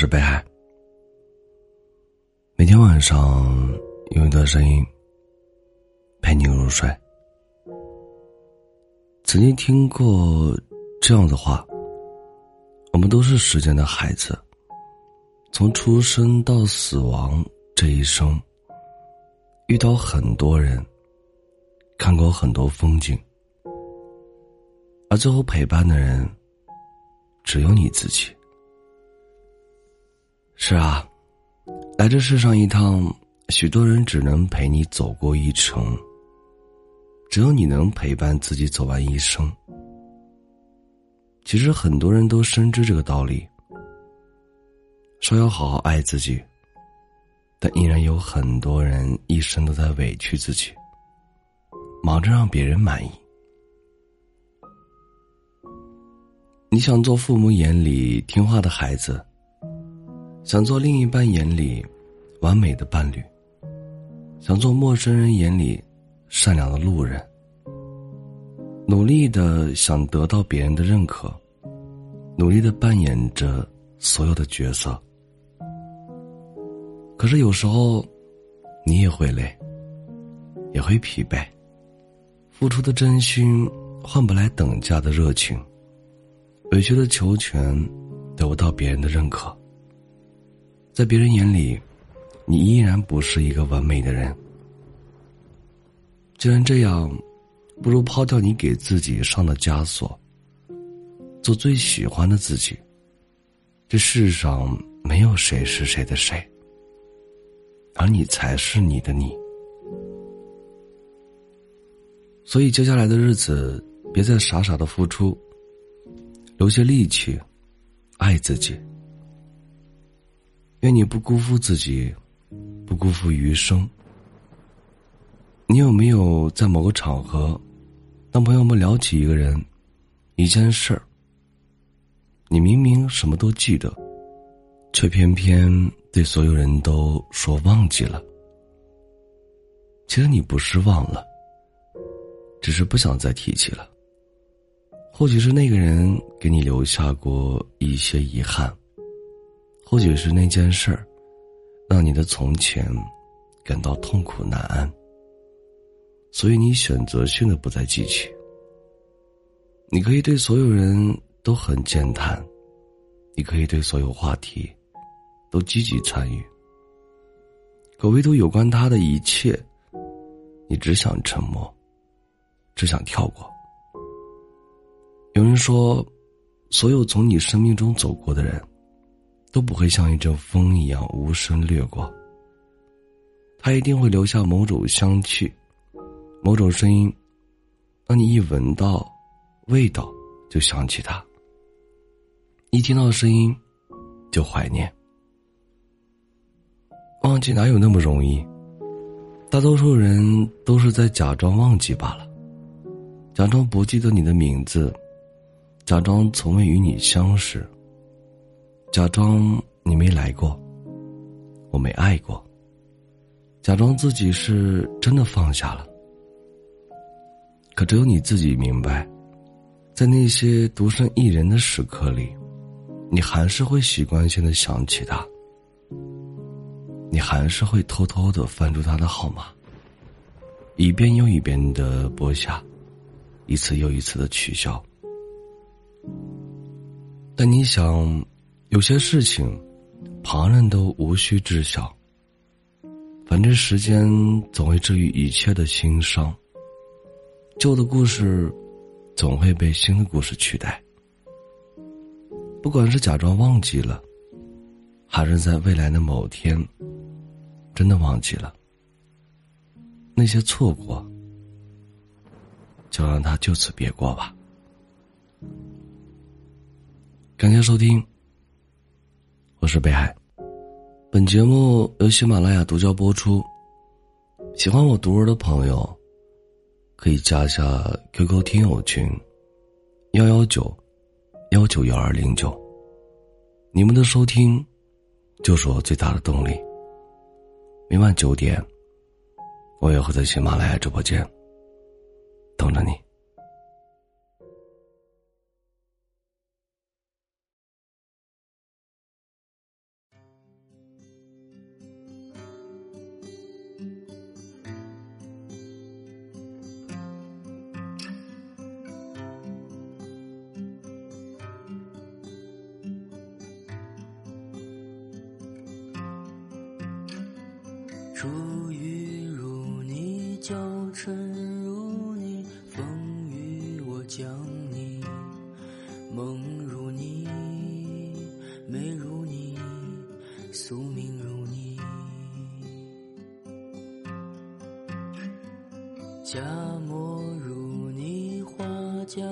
是北海。每天晚上用一段声音陪你入睡。曾经听过这样的话：我们都是时间的孩子，从出生到死亡这一生，遇到很多人，看过很多风景，而最后陪伴的人，只有你自己。是啊，来这世上一趟，许多人只能陪你走过一程。只有你能陪伴自己走完一生。其实很多人都深知这个道理，说要好好爱自己，但依然有很多人一生都在委屈自己，忙着让别人满意。你想做父母眼里听话的孩子。想做另一半眼里完美的伴侣，想做陌生人眼里善良的路人，努力的想得到别人的认可，努力的扮演着所有的角色。可是有时候，你也会累，也会疲惫，付出的真心换不来等价的热情，委屈的求全得不到别人的认可。在别人眼里，你依然不是一个完美的人。既然这样，不如抛掉你给自己上的枷锁，做最喜欢的自己。这世上没有谁是谁的谁，而你才是你的你。所以接下来的日子，别再傻傻的付出，留些力气，爱自己。愿你不辜负自己，不辜负余生。你有没有在某个场合，当朋友们聊起一个人、一件事儿，你明明什么都记得，却偏偏对所有人都说忘记了？其实你不是忘了，只是不想再提起了。或许是那个人给你留下过一些遗憾。或许是那件事儿，让你的从前感到痛苦难安，所以你选择性的不再记起。你可以对所有人都很健谈，你可以对所有话题都积极参与，可唯独有关他的一切，你只想沉默，只想跳过。有人说，所有从你生命中走过的人。都不会像一阵风一样无声掠过。他一定会留下某种香气，某种声音，当你一闻到味道，就想起他；一听到声音，就怀念。忘记哪有那么容易？大多数人都是在假装忘记罢了，假装不记得你的名字，假装从未与你相识。假装你没来过，我没爱过。假装自己是真的放下了，可只有你自己明白，在那些独身一人的时刻里，你还是会习惯性的想起他，你还是会偷偷的翻出他的号码，一遍又一遍的拨下，一次又一次的取消。但你想。有些事情，旁人都无需知晓。反正时间总会治愈一切的心伤。旧的故事，总会被新的故事取代。不管是假装忘记了，还是在未来的某天，真的忘记了，那些错过，就让它就此别过吧。感谢收听。我是北海，本节目由喜马拉雅独家播出。喜欢我读文的朋友，可以加一下 QQ 听友群：幺幺九幺九幺二零九。你们的收听，就是我最大的动力。每晚九点，我也会在喜马拉雅直播间等着你。珠玉如你，娇嗔如你，风雨我将你，梦如你，美如你，宿命如你，佳墨如你，花甲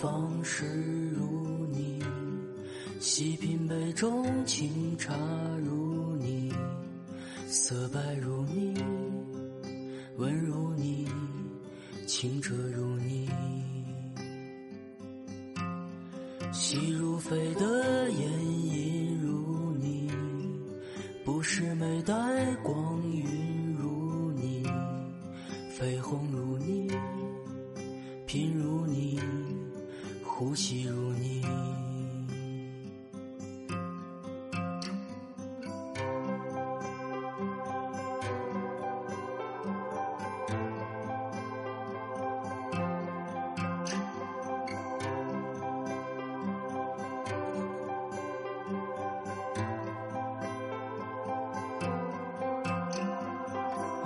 方式如你，细品杯中清茶如你，色白如你，温如你，清澈如你，细如飞的烟影如你，不是美带光晕。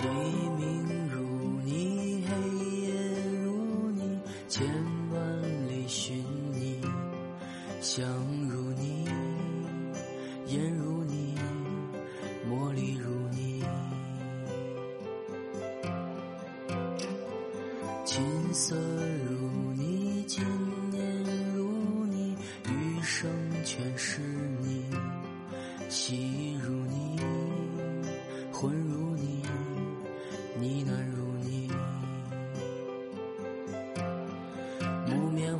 黎明如你黑夜如你千万里寻你想如你眼如你魔力如你。琴瑟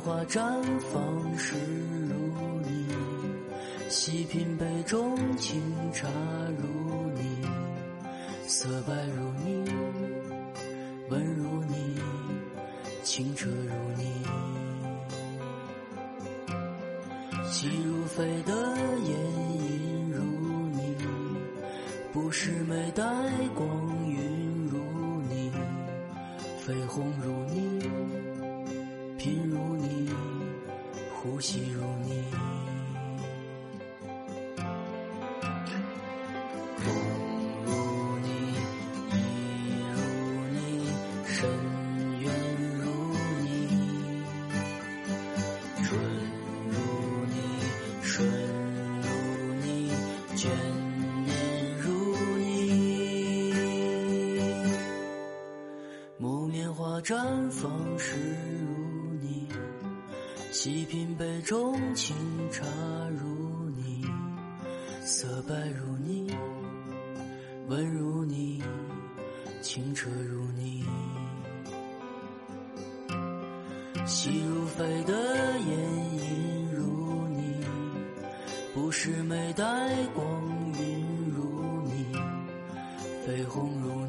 花绽放时如你，细品杯中清茶如你，色白如你，温如你，清澈如你，细如飞的烟影如你，不是美带光晕如你，绯红如你。呼吸如你，风如你，意如你，深渊如你，春如你，春如你，眷念如你，木棉花绽放时。细品杯中清茶如你，色白如你，温如你，清澈如你。细如飞的眼，影如你，不是眉，带光晕如你，绯红如你。